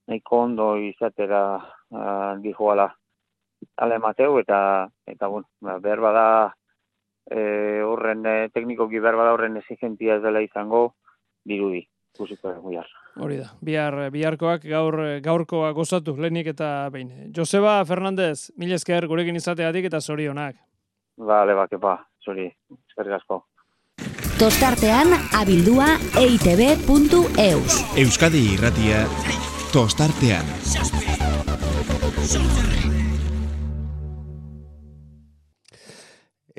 Speaker 8: nahiko ondo izatera uh, dijoala ale Mateu eta eta bueno, ba, behar bada e, horren e, teknikoki behar bada horren exigentia ez dela izango dirudi ikusiko dugu
Speaker 7: Hori da. Bihar biharkoak gaur gaurkoa gozatu lenik eta behin. Joseba Fernandez, mil esker gurekin izateatik eta zorionak.
Speaker 8: Vale, ba, kepa, zori, eskerrik asko.
Speaker 4: Tostartean abildua eitb.eus.
Speaker 9: Euskadi irratia tostartean.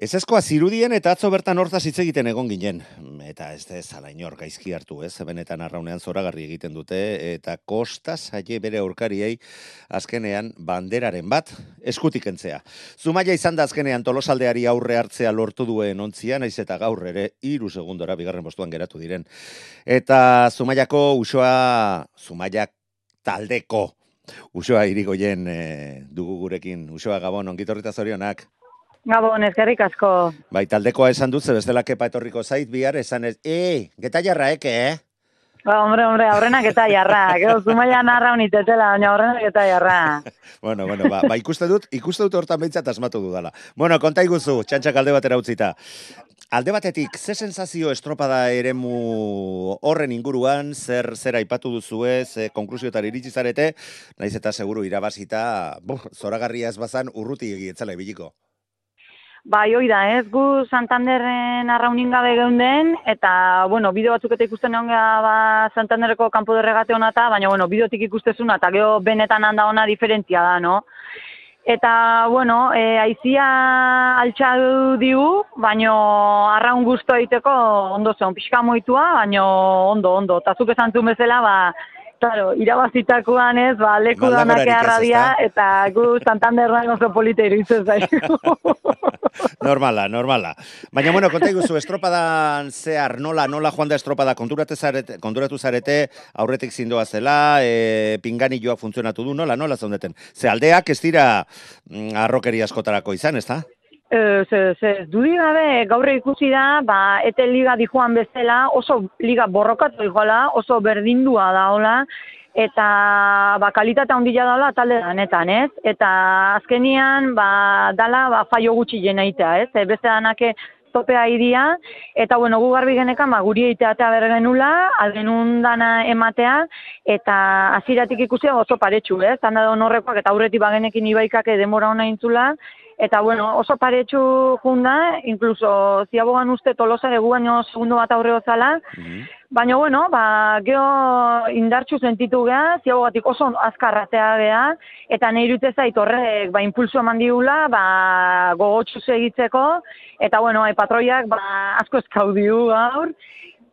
Speaker 2: Ez eskoa zirudien eta atzo bertan hortaz hitz egiten egon ginen. Eta ez ez ala inor gaizki hartu ez, benetan arraunean zoragarri egiten dute, eta kosta saie bere aurkariei azkenean banderaren bat eskutik entzea. Zumaia izan da azkenean tolosaldeari aurre hartzea lortu duen ontzia, naiz eta gaur ere iru segundora bigarren postuan geratu diren. Eta Zumaiako usoa, Zumaiak taldeko, usoa irigoien e, dugu gurekin, usoa gabon, ongitorrita zorionak.
Speaker 10: Gabon, ezkerrik asko.
Speaker 2: Bai, taldekoa esan dut, bestela kepa etorriko zait bihar, esan ez, e, geta jarra eke, eh?
Speaker 10: Ba, hombre, hombre, aurrenak eta jarra. Gero, zumaia narra unitetela, baina aurrenak eta jarra.
Speaker 2: bueno, bueno, ba, ba, ikuste dut, ikuste dut hortan behintzat asmatu dudala. Bueno, konta iguzu, txantxak alde batera utzita. Alde batetik, ze sensazio estropada eremu horren inguruan, zer zer aipatu duzu ez, e, konklusiotar iritsi zarete, naiz eta seguru irabazita, zoragarria ez bazan, urruti egietzela ibiliko.
Speaker 10: Bai, hoi da, ez, gu Santanderren arraunin gabe geunden, eta, bueno, bideo batzuk eta ikusten egon ba, Santanderreko kampo derregate hona eta, baina, bueno, bideotik ikustezuna, eta geho benetan handa ona diferentzia da, no? Eta, bueno, e, aizia altxa digu, baino arraun guztu egiteko ondo zen, pixka moitua, baino ondo, ondo. Eta zuk esan bezala, ba, Claro, irabazitakoan ez, ba, leku danak erradia, eta gu Santanderran oso polita iruditzen zaitu.
Speaker 2: normala, normala. Baina, bueno, konta iguzu, estropadan zehar, nola, nola joan da estropada, konturatu zarete, konturatu zarete aurretik zindoa zela, e, pingani joak funtzionatu du, nola, nola zaundeten. Ze aldeak ez dira mm, arrokeri askotarako izan, ez da?
Speaker 10: Ez, ez, dudi gabe gaur ikusi da, ba, ete liga dijoan bezala, oso liga borrokatu dijoala, oso berdindua da, hola, eta ba, kalitate handia daula talde danetan, ez? Eta azkenian, ba, dala, ba, faio gutxi jenaitea, ez? E, beste danake topea idia, eta bueno, gu garbi genekan, ba, guri eiteatea bergenula, algenun dana ematea, eta aziratik ikusia oso paretsu, ez? Tanda da horrekoak, eta aurretik bagenekin ibaikake demora hona intzula, Eta bueno, oso paretsu junda, incluso ziabogan uste tolosa dugu baino segundo bat aurreo zala, mm baina bueno, ba, geho indartxu sentitu geha, ziabogatik oso azkarratea geha, eta nahi dute zait horrek ba, impulsu eman digula, ba, gogotxu segitzeko, eta bueno, ai, patroiak ba, asko eskaudiu gaur,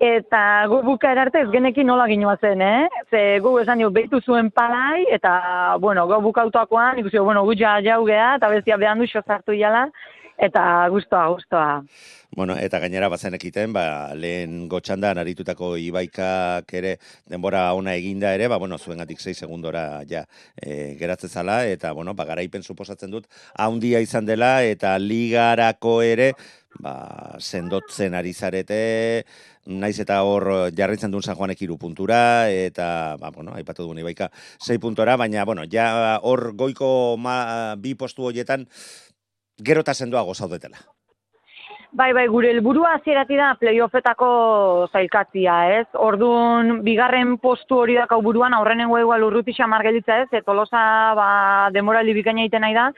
Speaker 10: eta gu buka erarte ez genekin nola ginoa zen, eh? Ze gu esan dio, behitu zuen palai, eta, bueno, gu bukautakoan, ikusi, bueno, gu ja jau geha, eta bestia behan du xozartu jala, eta guztoa, guztoa.
Speaker 2: Bueno, eta gainera bazen ekiten, ba, lehen gotxandan aritutako ibaikak ere denbora ona eginda ere, ba, bueno, zuen gatik 6 segundora ja e, geratze zala, eta, bueno, ba, garaipen suposatzen dut, haundia izan dela, eta ligarako ere, ba, sendotzen ari zarete, naiz eta hor jarritzen duen San Juanek iru puntura, eta, ba, bueno, aipatu duen ibaika, sei puntora, baina, bueno, ja hor goiko ma, bi postu horietan, gero eta sendoa gozaudetela.
Speaker 10: Bai, bai, gure helburua hasierati da playoffetako zailkatzia, ez? Ordun bigarren postu hori dakau buruan aurrenengo igual urruti xamar gelitza, ez? Etolosa ba demoraldi bikaina egiten nahi da,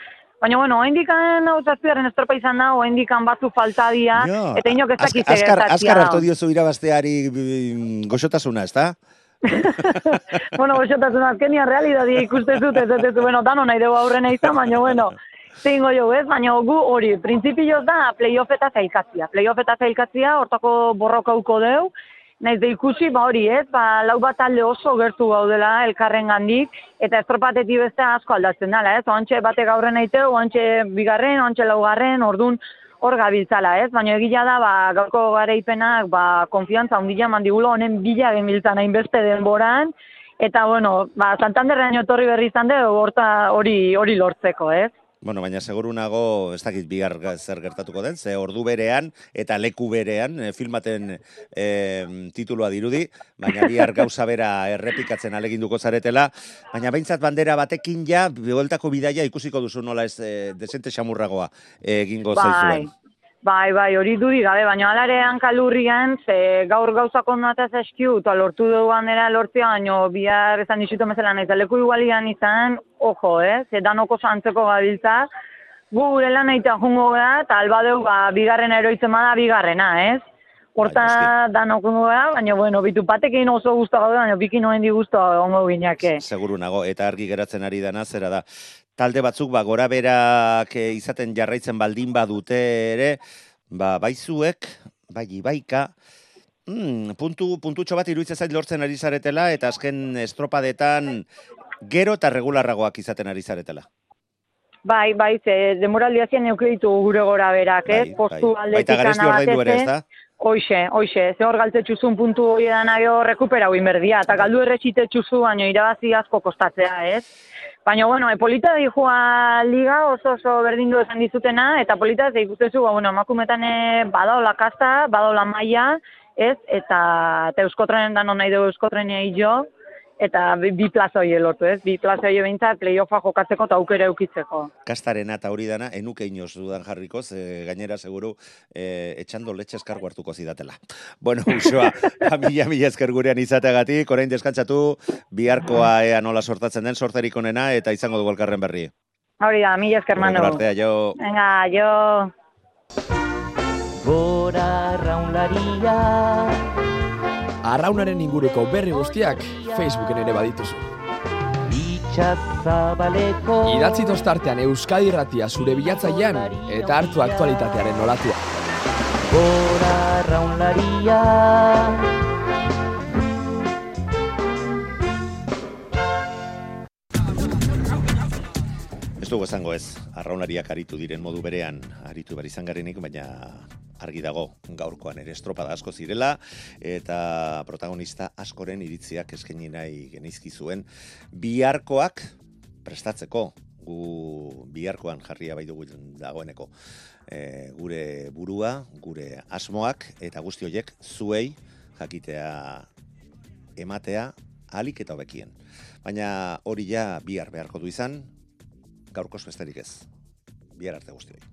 Speaker 10: Baina, bueno, oa indikan hau zazpiaren estropa izan da, oa indikan batzu faltadia, eta inok ez dakiz
Speaker 2: Azkar, azkar hartu diozu irabazteari mm, goxotasuna, ez da?
Speaker 10: bueno, goxotasun azkenia realidadia ikuste zut, ez ez ez, bueno, dano nahi dugu aurrena izan, baina, bueno, zingo jo, ez, baina gu hori, prinsipioz da playoff eta zailkatzia. Playoff eta zailkatzia, hortako borrokauko deu, naiz da ikusi, ba hori, ez, ba, lau bat talde oso gertu gaudela elkarren gandik, eta estropatetik beste asko aldatzen dela, ez, oantxe batek aurren aiteu, oantxe bigarren, oantxe laugarren, ordun hor gabiltzala, ez? Baina egia da, ba, gaurko garaipenak, ba, konfiantza ondila mandigulo honen bila genbiltzan hainbeste denboran, eta, bueno, ba, Santanderrean etorri berri izan dugu, hori hori lortzeko, ez?
Speaker 2: Bueno, baina seguru nago, ez dakit bigar zer gertatuko den, ze ordu berean eta leku berean e, filmaten e, titulua dirudi, baina bihar gauza bera errepikatzen aleginduko zaretela, baina behintzat bandera batekin ja, bioltako bidaia ikusiko duzu nola ez e, desente xamurragoa egingo bai. zaizuen.
Speaker 10: Bai, bai, hori dudi gabe, baina alare hankalurrian, ze gaur gauzak ondata eskiu, eta lortu dugu handera lortzia, baina bihar esan disutu mesela nahi, leku igualian izan, ojo, eh? ze danoko santzeko gabiltza, gu gure lan nahi jungo gara, eta albadeu, ba, bigarren eroitzen bada, bigarrena, ez? Horta bai, danok gara, baina, bueno, bitu patekin oso guztu gaude, baina bikin noen di guztu ongo gineke.
Speaker 2: Seguru nago, eta argi geratzen ari dana, zera da, talde batzuk ba gora berak eh, izaten jarraitzen baldin badute ere, ba baizuek, bai ibaika, mm, puntu, puntutxo bat iruditzen zait lortzen ari zaretela, eta azken estropadetan gero eta regularragoak izaten ari zaretela.
Speaker 10: Bai, bai, ze demoraldia zien ditu gure gora berak, bai, eh? Postu bai.
Speaker 2: Baita garezti ordaindu ere, ez da?
Speaker 10: Hoxe, hoxe, ze hor galtetxuzun puntu hori da nahi rekupera berdia, eta galdu erretxitetxuzu, baina irabazi asko kostatzea, ez? Baina, bueno, e, polita di joa liga oso oso berdindu esan dizutena, eta polita ez ikustezu, ba, bueno, emakumetan eh, badaola kasta, badaola maia, ez, eta, eta euskotrenen da non nahi dugu euskotrenia jo, eta bi plaza hori lortu, ez? Bi plaza hori behintzat playoffa jokatzeko eta aukera eukitzeko.
Speaker 2: Kastaren eta hori dana, enuke inoz dudan jarriko, ze gainera seguru e, etxando letxe eskargu hartuko zidatela. Bueno, usoa, mila mila esker gurean izateagatik, orain deskantzatu, biharkoa ea nola sortatzen den, sorterik onena, eta izango dugu elkarren berri.
Speaker 10: Hori da, mila esker manu.
Speaker 2: Artea, jo.
Speaker 10: Venga, jo.
Speaker 11: Gora raunlaria
Speaker 12: Arraunaren inguruko berri guztiak Facebooken ere badituzu. Idatzi tostartean Euskadi Ratia zure bilatzailean eta hartu aktualitatearen nolatua.
Speaker 11: Bora arraunlaria
Speaker 2: Ez dugu esango ez, arraunariak aritu diren modu berean, aritu bar izan garenik, baina argi dago gaurkoan ere estropada asko zirela eta protagonista askoren iritziak eskaini nahi genizki zuen biharkoak prestatzeko gu biharkoan jarria bai dugu dagoeneko e, gure burua, gure asmoak eta guzti horiek zuei jakitea ematea alik eta hobekien. Baina hori ja bihar beharko du izan, gaurkoz besterik ez. Bihar arte guzti hori.